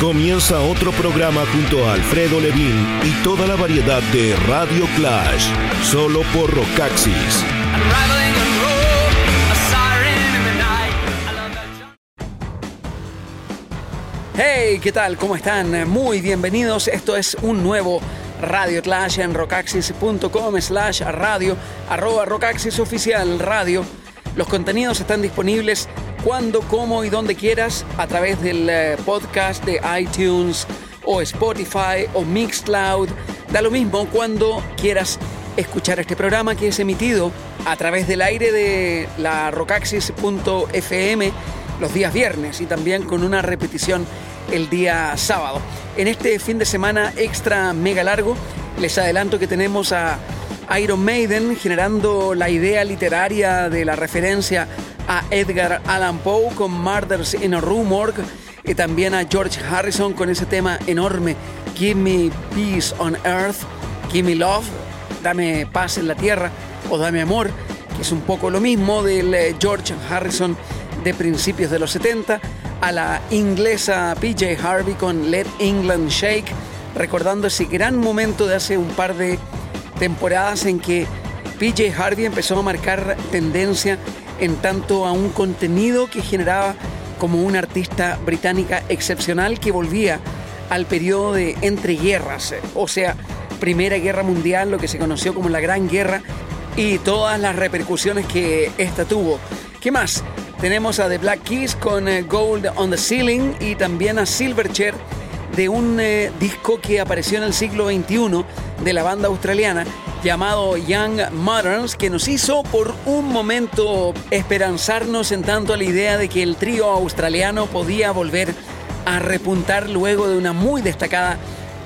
Comienza otro programa junto a Alfredo Levin y toda la variedad de Radio Clash, solo por Rocaxis. Hey, ¿qué tal? ¿Cómo están? Muy bienvenidos. Esto es un nuevo Radio Clash en rocaxis.com slash radio, arroba rocaxis oficial radio. Los contenidos están disponibles cuando, como y donde quieras a través del eh, podcast de iTunes o Spotify o Mixcloud. Da lo mismo cuando quieras escuchar este programa que es emitido a través del aire de la rocaxis.fm los días viernes y también con una repetición el día sábado. En este fin de semana extra mega largo, les adelanto que tenemos a Iron Maiden generando la idea literaria de la referencia a Edgar Allan Poe con Murders in a Morgue y también a George Harrison con ese tema enorme Give Me Peace on Earth, Give Me Love, Dame Paz en la Tierra o Dame Amor, que es un poco lo mismo del eh, George Harrison de principios de los 70, a la inglesa PJ Harvey con Let England Shake, recordando ese gran momento de hace un par de temporadas en que PJ Harvey empezó a marcar tendencia en tanto a un contenido que generaba como una artista británica excepcional que volvía al periodo de entreguerras, o sea, Primera Guerra Mundial, lo que se conoció como la Gran Guerra, y todas las repercusiones que esta tuvo. ¿Qué más? Tenemos a The Black Keys con eh, Gold on the Ceiling y también a Silverchair de un eh, disco que apareció en el siglo XXI de la banda australiana llamado Young Moderns, que nos hizo por un momento esperanzarnos en tanto a la idea de que el trío australiano podía volver a repuntar luego de una muy destacada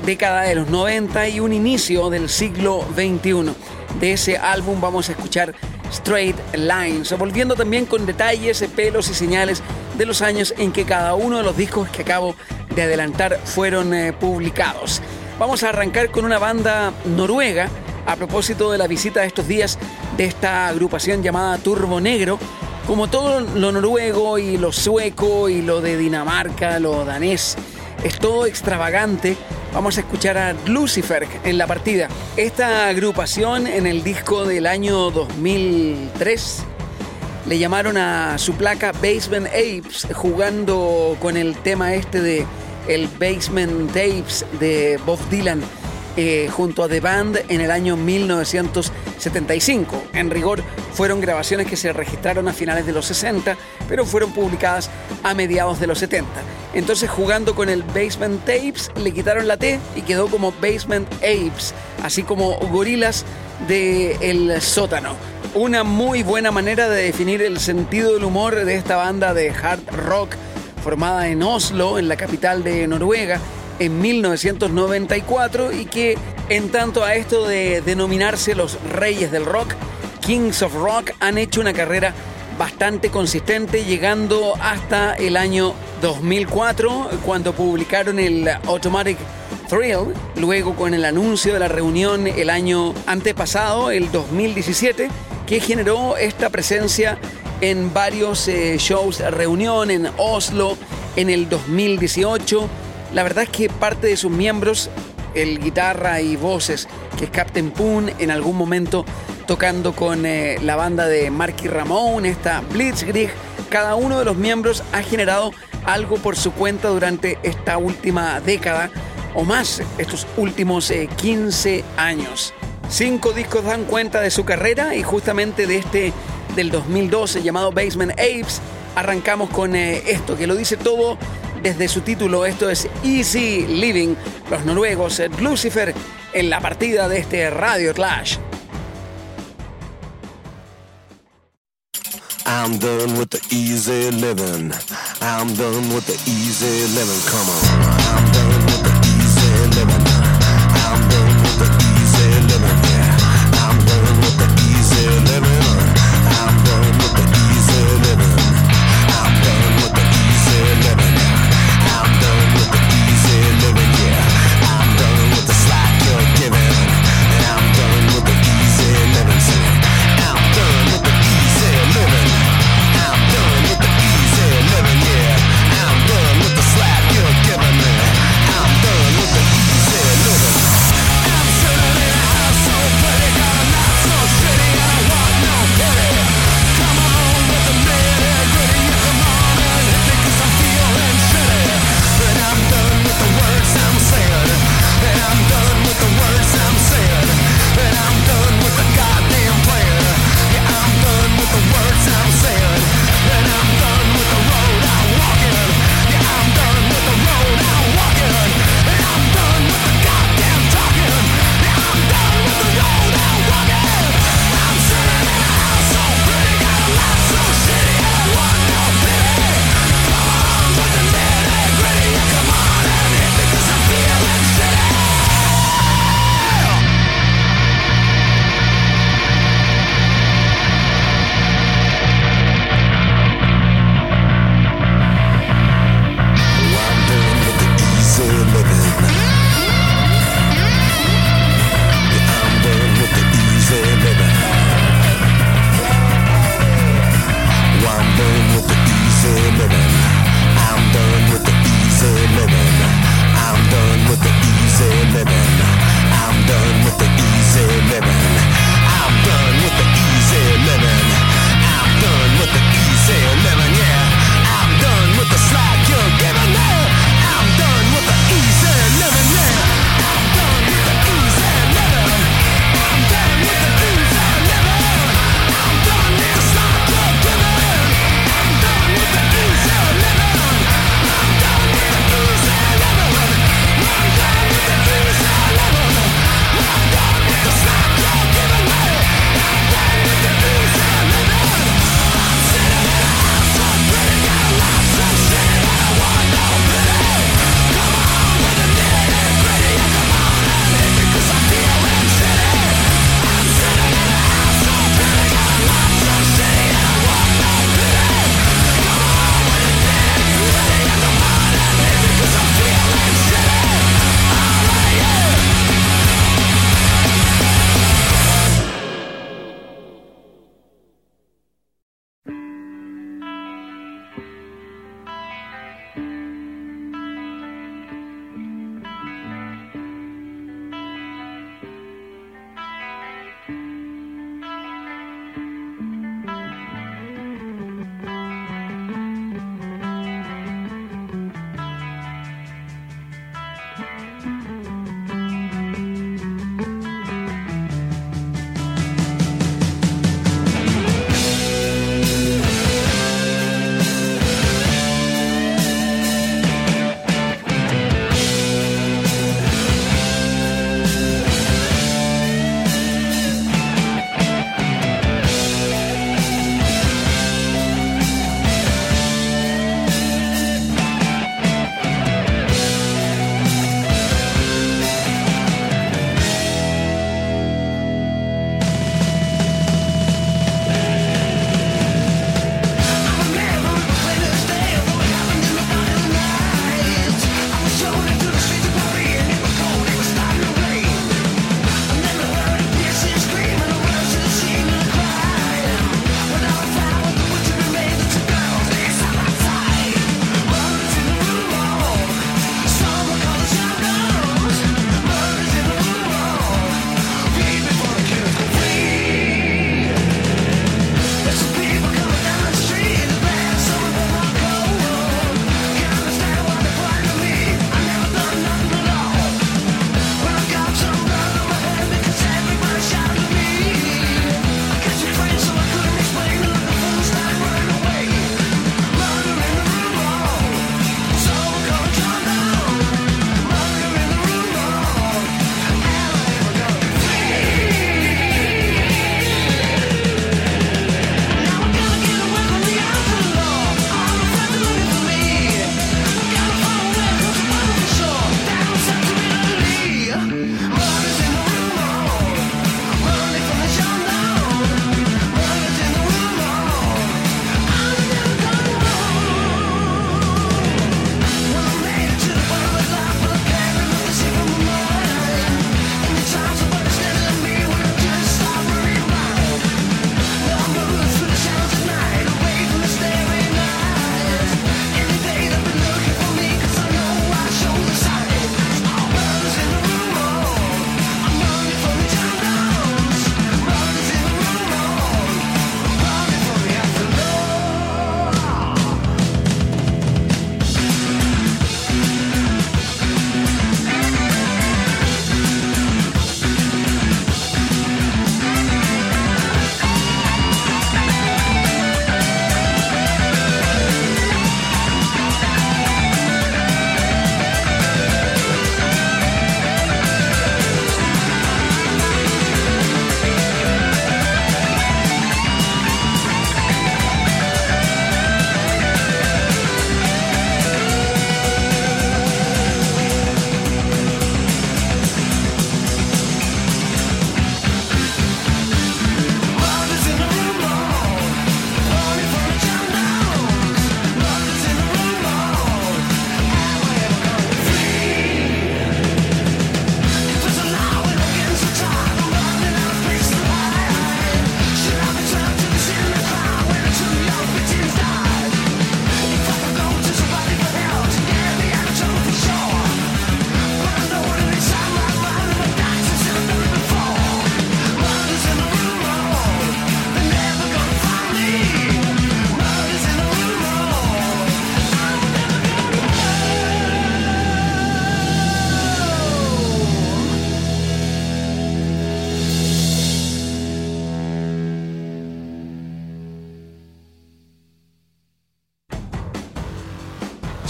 década de los 90 y un inicio del siglo XXI. De ese álbum vamos a escuchar Straight Lines, volviendo también con detalles, pelos y señales de los años en que cada uno de los discos que acabo de adelantar fueron eh, publicados. Vamos a arrancar con una banda noruega a propósito de la visita de estos días de esta agrupación llamada Turbo Negro. Como todo lo noruego y lo sueco y lo de Dinamarca, lo danés, es todo extravagante. Vamos a escuchar a Lucifer en la partida. Esta agrupación en el disco del año 2003 le llamaron a su placa Basement Apes, jugando con el tema este de el Basement Tapes de Bob Dylan eh, junto a The Band en el año 1975. En rigor, fueron grabaciones que se registraron a finales de los 60, pero fueron publicadas a mediados de los 70. Entonces, jugando con el Basement Tapes, le quitaron la T y quedó como Basement Apes, así como gorilas del el sótano. Una muy buena manera de definir el sentido del humor de esta banda de hard rock formada en Oslo, en la capital de Noruega, en 1994 y que en tanto a esto de denominarse los reyes del rock, Kings of Rock han hecho una carrera bastante consistente llegando hasta el año 2004 cuando publicaron el Automatic Thrill, luego con el anuncio de la reunión el año antepasado, el 2017, que generó esta presencia en varios eh, shows, reunión en Oslo en el 2018 la verdad es que parte de sus miembros, el guitarra y voces, que es Captain Poon, en algún momento tocando con eh, la banda de Marky Ramón, esta Blitzkrieg, cada uno de los miembros ha generado algo por su cuenta durante esta última década o más, estos últimos 15 eh, años. Cinco discos dan cuenta de su carrera y justamente de este del 2012 llamado Basement Apes arrancamos con eh, esto que lo dice todo desde su título. Esto es Easy Living. Los noruegos Lucifer en la partida de este Radio Clash. I'm done with the easy living. I'm done with the easy living. Come on. I'm done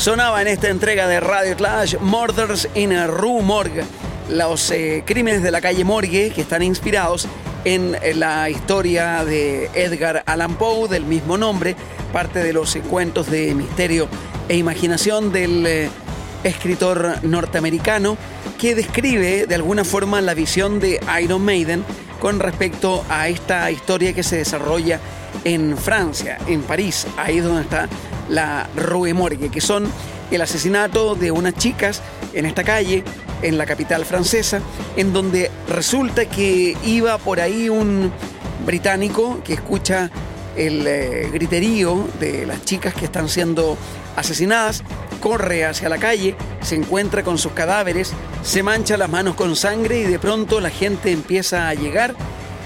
Sonaba en esta entrega de Radio Clash Murders in a Rue Morgue, los eh, crímenes de la calle Morgue que están inspirados en eh, la historia de Edgar Allan Poe del mismo nombre, parte de los eh, cuentos de misterio e imaginación del escritor norteamericano que describe de alguna forma la visión de Iron Maiden con respecto a esta historia que se desarrolla en Francia, en París, ahí es donde está la Rue Morgue, que son el asesinato de unas chicas en esta calle, en la capital francesa, en donde resulta que iba por ahí un británico que escucha el eh, griterío de las chicas que están siendo asesinadas, corre hacia la calle, se encuentra con sus cadáveres, se mancha las manos con sangre y de pronto la gente empieza a llegar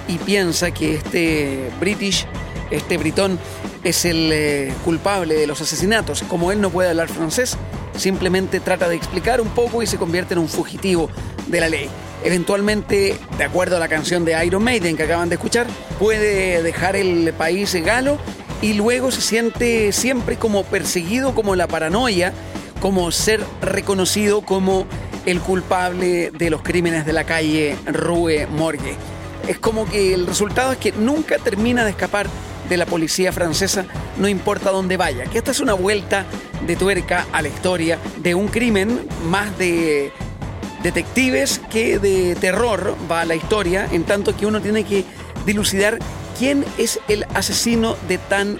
y piensa que este British este britón es el eh, culpable de los asesinatos. Como él no puede hablar francés, simplemente trata de explicar un poco y se convierte en un fugitivo de la ley. Eventualmente, de acuerdo a la canción de Iron Maiden que acaban de escuchar, puede dejar el país galo y luego se siente siempre como perseguido, como la paranoia, como ser reconocido como el culpable de los crímenes de la calle Rue Morgue. Es como que el resultado es que nunca termina de escapar de la policía francesa, no importa dónde vaya. Que esta es una vuelta de tuerca a la historia de un crimen más de detectives que de terror va a la historia, en tanto que uno tiene que dilucidar quién es el asesino de tan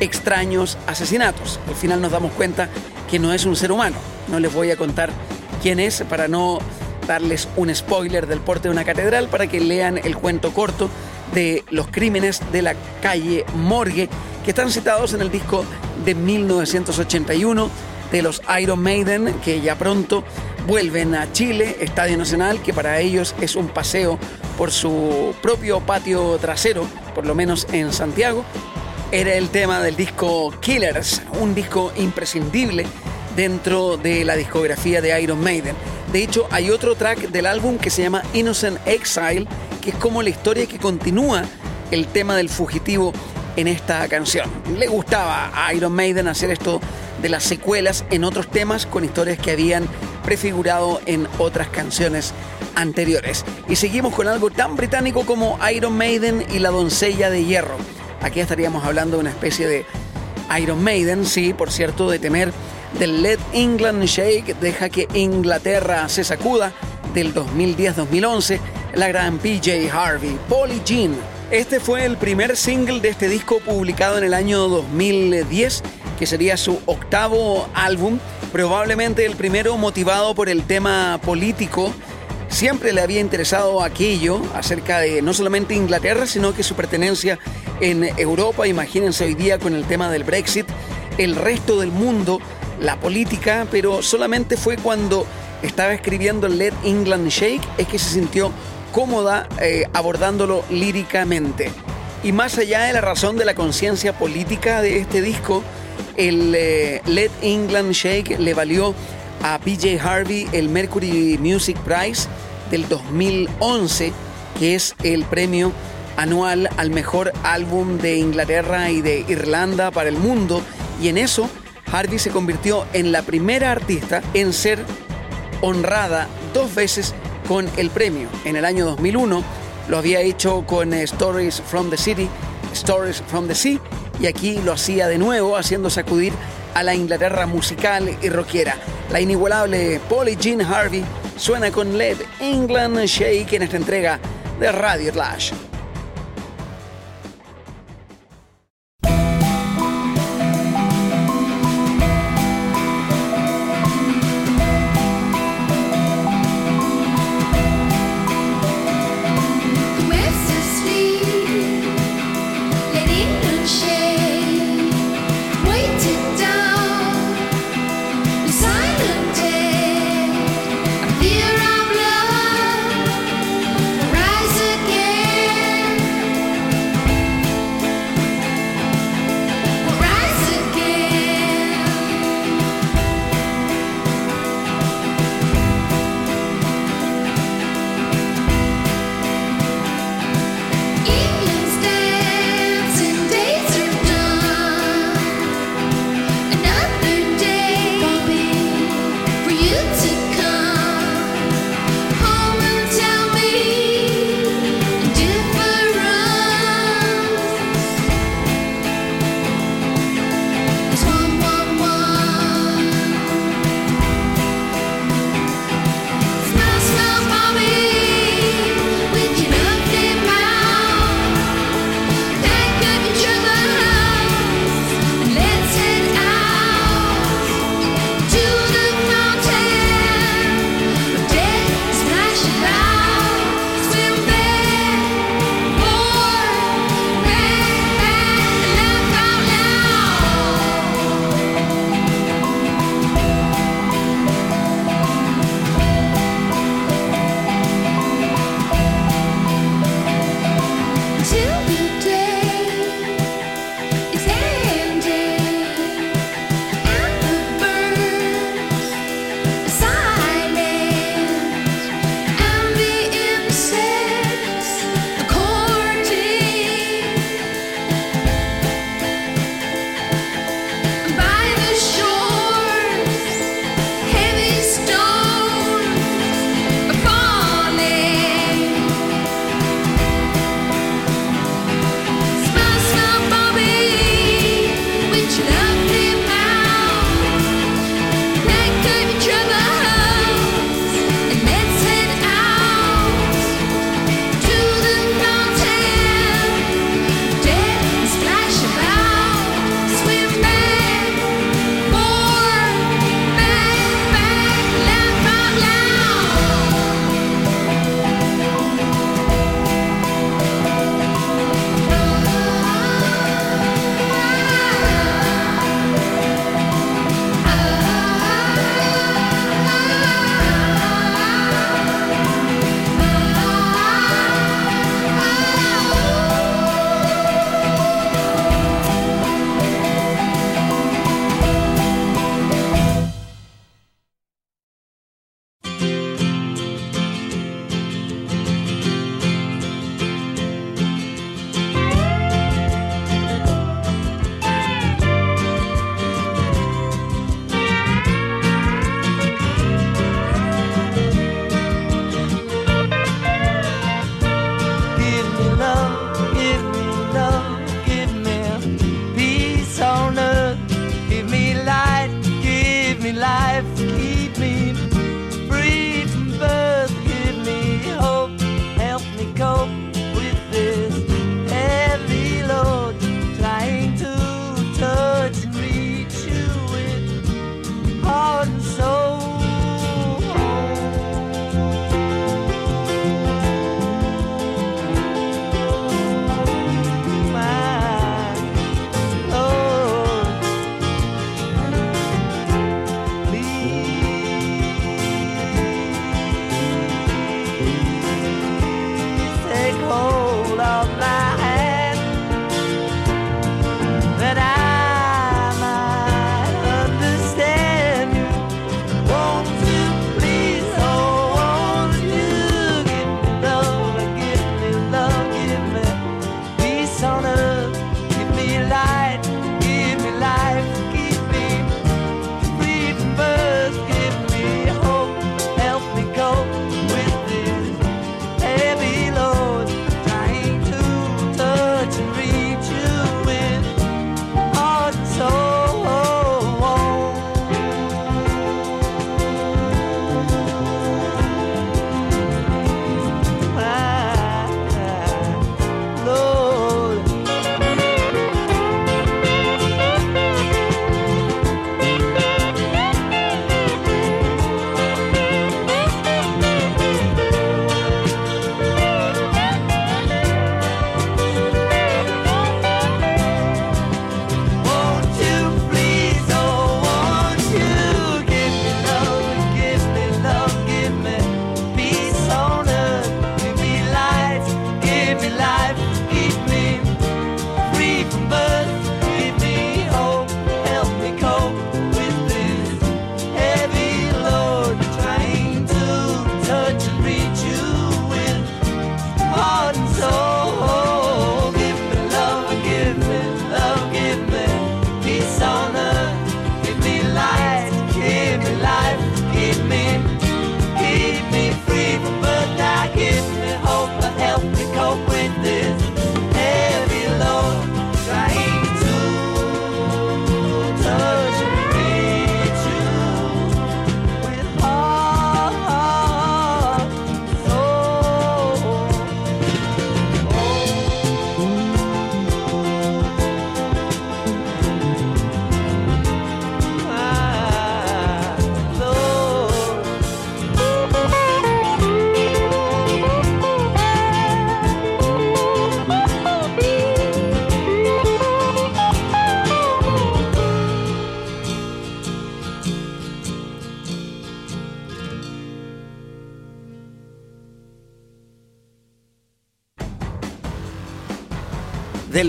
extraños asesinatos. Al final nos damos cuenta que no es un ser humano. No les voy a contar quién es para no darles un spoiler del porte de una catedral para que lean el cuento corto de los crímenes de la calle Morgue, que están citados en el disco de 1981 de los Iron Maiden, que ya pronto vuelven a Chile, Estadio Nacional, que para ellos es un paseo por su propio patio trasero, por lo menos en Santiago. Era el tema del disco Killers, un disco imprescindible dentro de la discografía de Iron Maiden. De hecho, hay otro track del álbum que se llama Innocent Exile, que es como la historia que continúa el tema del fugitivo en esta canción. Le gustaba a Iron Maiden hacer esto de las secuelas en otros temas con historias que habían prefigurado en otras canciones anteriores. Y seguimos con algo tan británico como Iron Maiden y la doncella de hierro. Aquí estaríamos hablando de una especie de Iron Maiden, sí, por cierto, de temer del Let England Shake, deja que Inglaterra se sacuda del 2010-2011 la gran PJ Harvey, Polly Jean. Este fue el primer single de este disco publicado en el año 2010, que sería su octavo álbum, probablemente el primero motivado por el tema político. Siempre le había interesado aquello acerca de no solamente Inglaterra, sino que su pertenencia en Europa, imagínense hoy día con el tema del Brexit, el resto del mundo, la política, pero solamente fue cuando estaba escribiendo Let England Shake es que se sintió cómoda eh, abordándolo líricamente. Y más allá de la razón de la conciencia política de este disco, el eh, Let England Shake le valió a PJ Harvey el Mercury Music Prize del 2011, que es el premio anual al mejor álbum de Inglaterra y de Irlanda para el mundo. Y en eso, Harvey se convirtió en la primera artista en ser honrada dos veces con el premio. En el año 2001 lo había hecho con eh, Stories from the City, Stories from the Sea, y aquí lo hacía de nuevo, haciendo sacudir a la Inglaterra musical y rockera. La inigualable Polly Jean Harvey suena con Led England Shake en esta entrega de Radio Flash.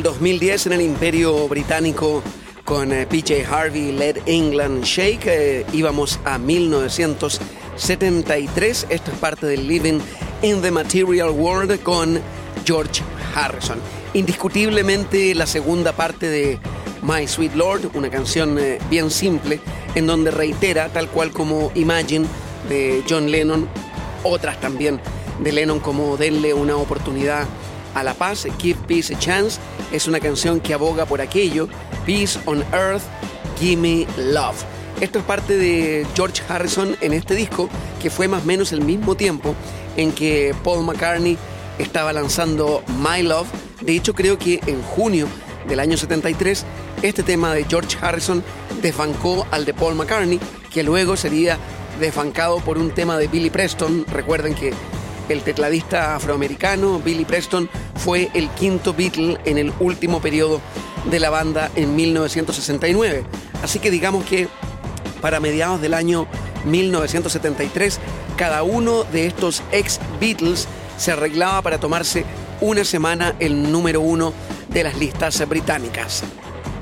2010 en el Imperio Británico con eh, PJ Harvey, Led England Shake. Eh, íbamos a 1973. Esto es parte del Living in the Material World con George Harrison. Indiscutiblemente la segunda parte de My Sweet Lord, una canción eh, bien simple, en donde reitera, tal cual como Imagine de John Lennon, otras también de Lennon como Denle una oportunidad a la paz, Give Peace a Chance, es una canción que aboga por aquello, Peace on Earth, Give Me Love. Esto es parte de George Harrison en este disco, que fue más o menos el mismo tiempo en que Paul McCartney estaba lanzando My Love. De hecho, creo que en junio del año 73, este tema de George Harrison desbancó al de Paul McCartney, que luego sería desbancado por un tema de Billy Preston. Recuerden que el tecladista afroamericano Billy Preston fue el quinto Beatle en el último periodo de la banda en 1969. Así que digamos que para mediados del año 1973, cada uno de estos ex Beatles se arreglaba para tomarse una semana el número uno de las listas británicas.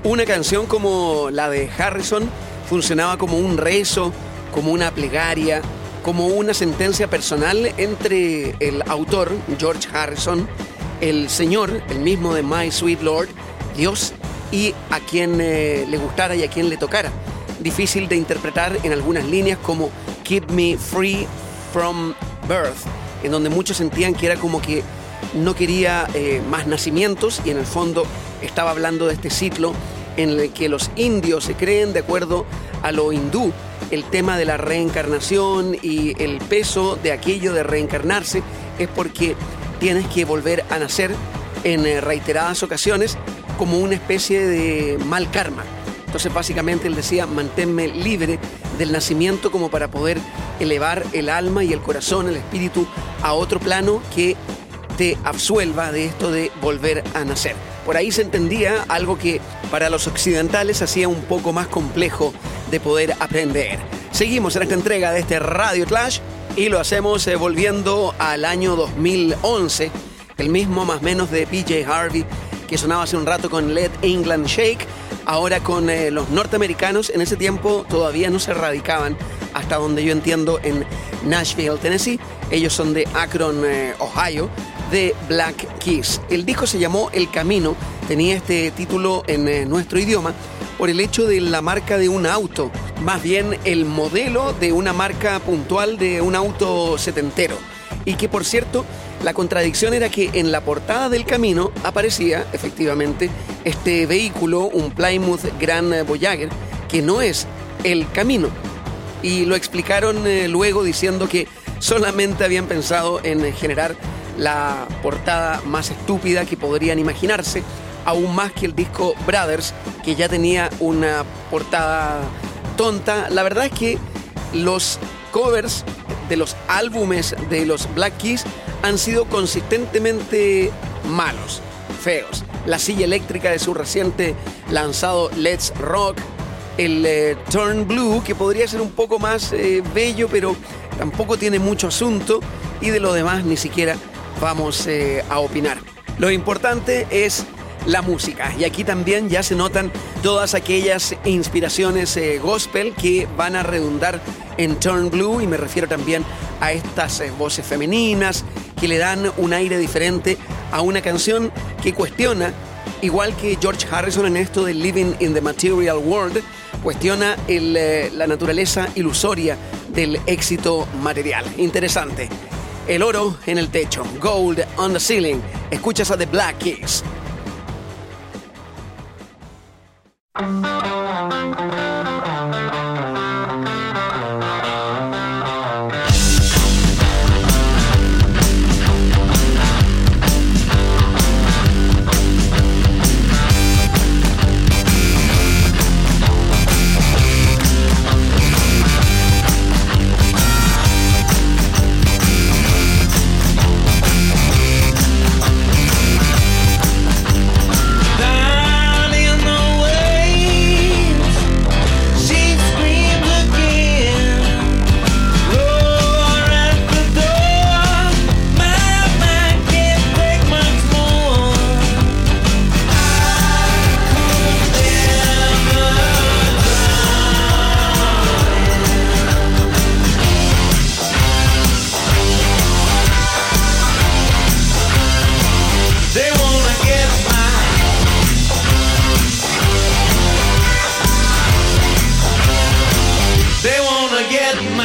Una canción como la de Harrison funcionaba como un rezo, como una plegaria, como una sentencia personal entre el autor, George Harrison, el señor, el mismo de My Sweet Lord, Dios, y a quien eh, le gustara y a quien le tocara. Difícil de interpretar en algunas líneas como Keep Me Free from Birth, en donde muchos sentían que era como que no quería eh, más nacimientos y en el fondo estaba hablando de este ciclo en el que los indios se creen de acuerdo a lo hindú, el tema de la reencarnación y el peso de aquello de reencarnarse es porque tienes que volver a nacer en eh, reiteradas ocasiones como una especie de mal karma. Entonces básicamente él decía, manténme libre del nacimiento como para poder elevar el alma y el corazón, el espíritu a otro plano que te absuelva de esto de volver a nacer. Por ahí se entendía algo que para los occidentales hacía un poco más complejo de poder aprender. Seguimos en esta entrega de este Radio Clash y lo hacemos eh, volviendo al año 2011, el mismo más menos de PJ Harvey que sonaba hace un rato con Let England Shake, ahora con eh, los norteamericanos, en ese tiempo todavía no se radicaban, hasta donde yo entiendo, en Nashville, Tennessee, ellos son de Akron, eh, Ohio, de Black Keys. El disco se llamó El Camino, tenía este título en eh, nuestro idioma por el hecho de la marca de un auto, más bien el modelo de una marca puntual de un auto setentero. Y que por cierto, la contradicción era que en la portada del camino aparecía efectivamente este vehículo, un Plymouth Grand Voyager, que no es el camino. Y lo explicaron eh, luego diciendo que solamente habían pensado en generar la portada más estúpida que podrían imaginarse, aún más que el disco Brothers, que ya tenía una portada tonta. La verdad es que los covers de los álbumes de los Black Keys han sido consistentemente malos, feos. La silla eléctrica de su reciente lanzado Let's Rock, el eh, Turn Blue, que podría ser un poco más eh, bello, pero tampoco tiene mucho asunto, y de lo demás ni siquiera vamos eh, a opinar. Lo importante es la música y aquí también ya se notan todas aquellas inspiraciones eh, gospel que van a redundar en Turn Blue y me refiero también a estas eh, voces femeninas que le dan un aire diferente a una canción que cuestiona, igual que George Harrison en esto de Living in the Material World, cuestiona la naturaleza ilusoria del éxito material. Interesante. El oro en el techo, gold on the ceiling. Escuchas a The Black Keys. Thank you. my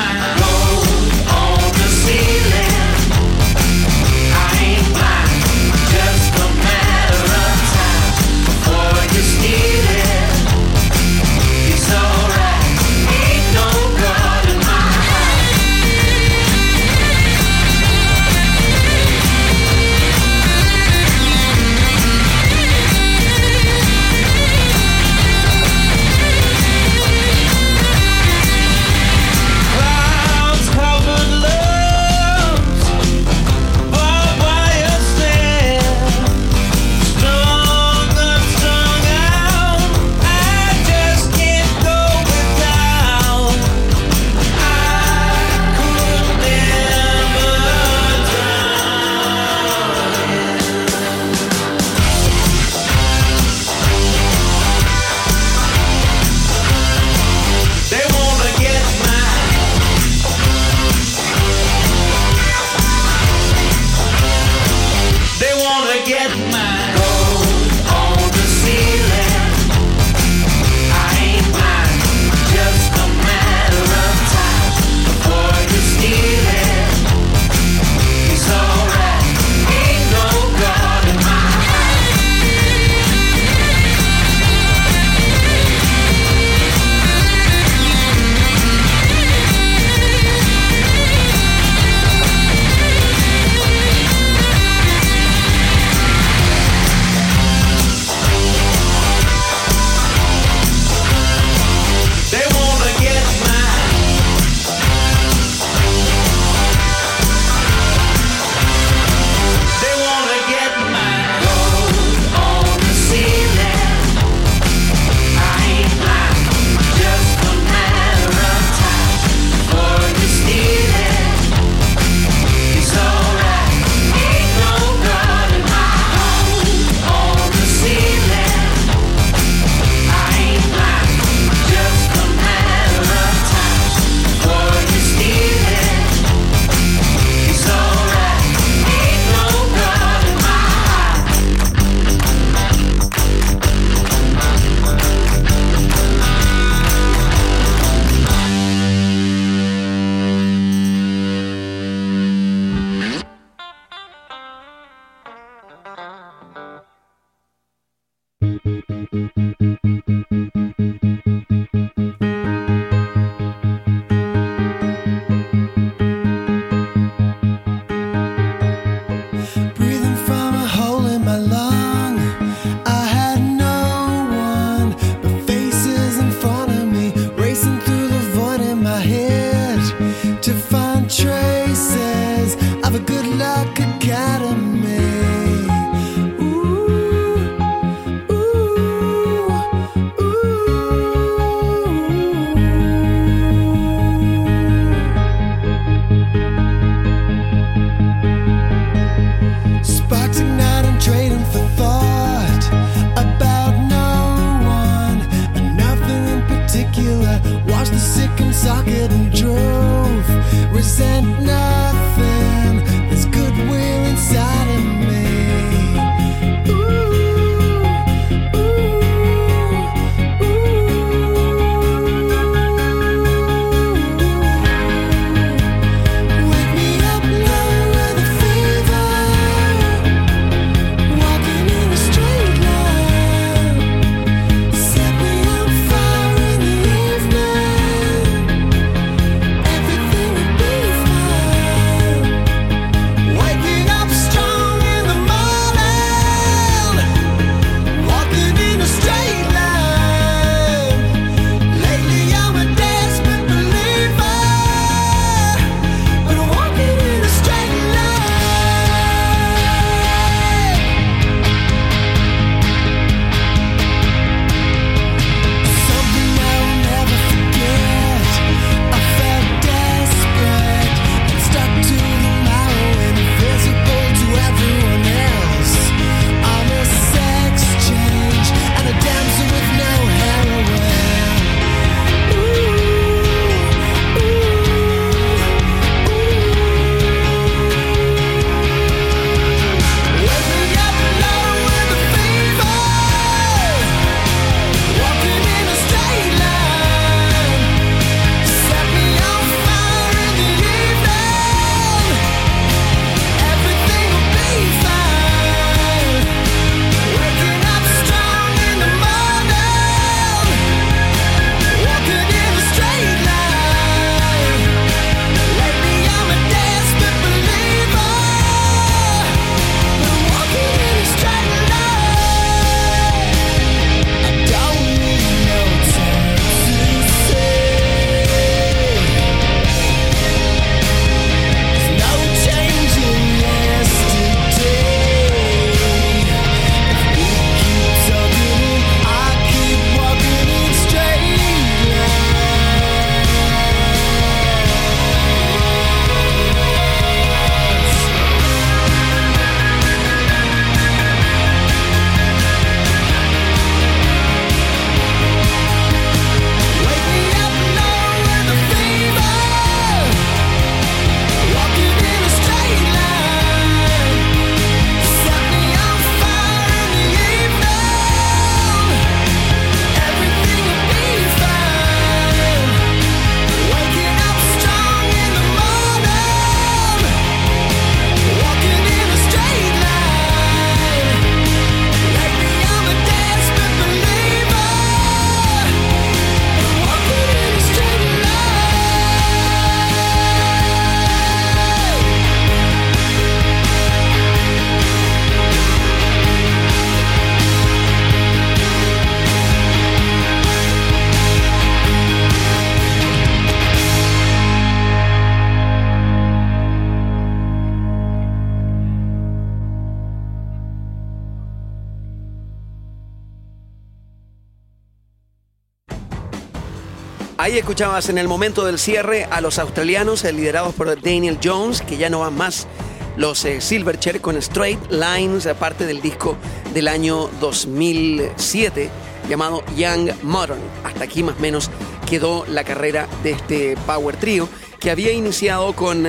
Ahí escuchabas en el momento del cierre a los australianos eh, liderados por Daniel Jones, que ya no van más los eh, Silverchair con Straight Lines, aparte del disco del año 2007 llamado Young Modern. Hasta aquí más o menos quedó la carrera de este Power Trio que había iniciado con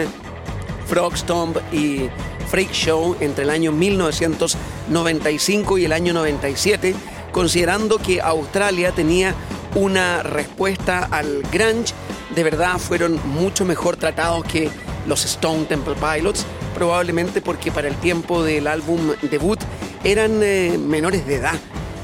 Frog Stomp y Freak Show entre el año 1995 y el año 97, considerando que Australia tenía una respuesta al grunge, de verdad fueron mucho mejor tratados que los Stone Temple Pilots, probablemente porque para el tiempo del álbum debut eran eh, menores de edad,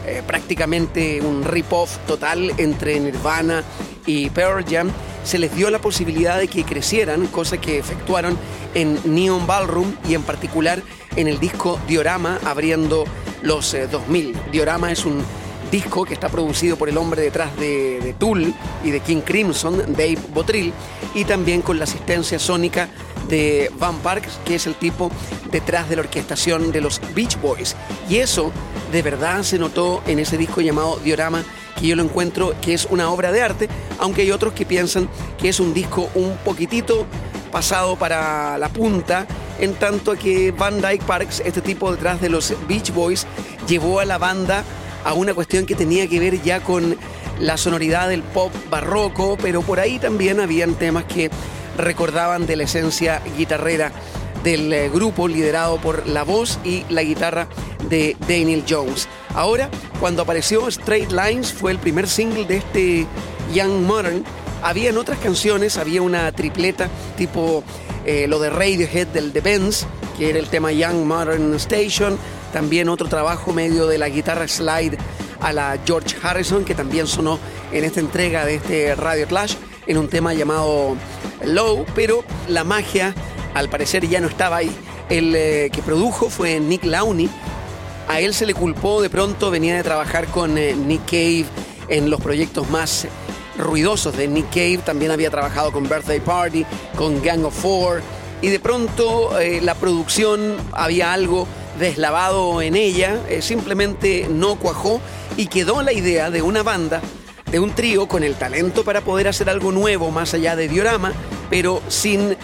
eh, prácticamente un rip-off total entre Nirvana y Pearl Jam, se les dio la posibilidad de que crecieran, cosa que efectuaron en Neon Ballroom y en particular en el disco Diorama abriendo los 2000. Eh, Diorama es un disco que está producido por el hombre detrás de, de, Tool y de King Crimson, Dave Botrill, y también con la asistencia sónica de Van Parks, que es el tipo detrás de la orquestación de los Beach Boys. Y eso de verdad se notó en ese disco llamado Diorama, que yo lo encuentro que es una obra de arte, aunque hay otros que piensan que es un disco un poquitito pasado para la punta, en tanto que Van Dyke Parks, este tipo detrás de los Beach Boys, llevó a la banda a una cuestión que tenía que ver ya con la sonoridad del pop barroco, pero por ahí también habían temas que recordaban de la esencia guitarrera del eh, grupo liderado por la voz y la guitarra de Daniel Jones. Ahora, cuando apareció Straight Lines, fue el primer single de este Young Modern. Habían otras canciones, había una tripleta tipo eh, lo de Radiohead del The Benz, que era el tema Young Modern Station, también otro trabajo medio de la guitarra slide a la George Harrison, que también sonó en esta entrega de este Radio Clash, en un tema llamado Low, pero la magia al parecer ya no estaba ahí. El eh, que produjo fue Nick Launey. A él se le culpó, de pronto venía de trabajar con eh, Nick Cave en los proyectos más ruidosos de Nick Cave. También había trabajado con Birthday Party, con Gang of Four. Y de pronto eh, la producción había algo deslavado en ella, simplemente no cuajó y quedó la idea de una banda, de un trío con el talento para poder hacer algo nuevo más allá de diorama, pero sin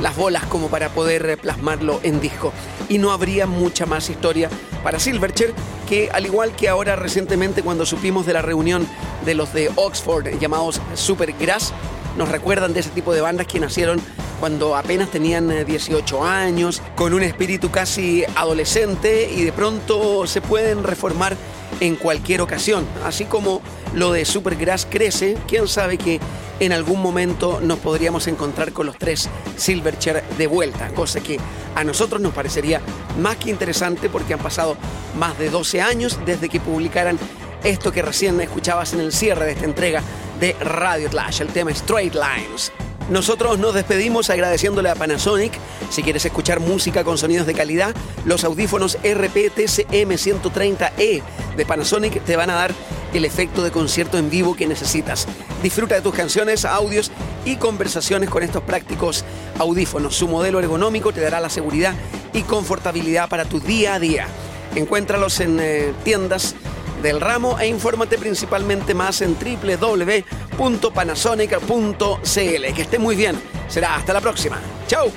las bolas como para poder plasmarlo en disco. Y no habría mucha más historia para Silverchair, que al igual que ahora recientemente cuando supimos de la reunión de los de Oxford llamados Supergrass, nos recuerdan de ese tipo de bandas que nacieron cuando apenas tenían 18 eh, años, con un espíritu casi adolescente y de pronto se pueden reformar en cualquier ocasión. Así como lo de Supergrass crece, quién sabe que en algún momento nos podríamos encontrar con los tres Silverchair de vuelta, cosa que a nosotros nos parecería más que interesante porque han pasado más de 12 años desde que publicaran esto que recién escuchabas en el cierre de esta entrega de Radio Clash, el tema Straight Lines. Nosotros nos despedimos agradeciéndole a Panasonic. Si quieres escuchar música con sonidos de calidad, los audífonos RPTCM 130E de Panasonic te van a dar el efecto de concierto en vivo que necesitas. Disfruta de tus canciones, audios y conversaciones con estos prácticos audífonos. Su modelo ergonómico te dará la seguridad y confortabilidad para tu día a día. Encuéntralos en eh, tiendas del ramo e infórmate principalmente más en www.panasonic.cl. Que esté muy bien. Será hasta la próxima. Chao.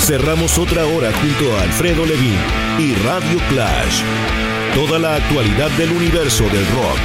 Cerramos otra hora junto a Alfredo Levin y Radio Clash. Toda la actualidad del universo del rock.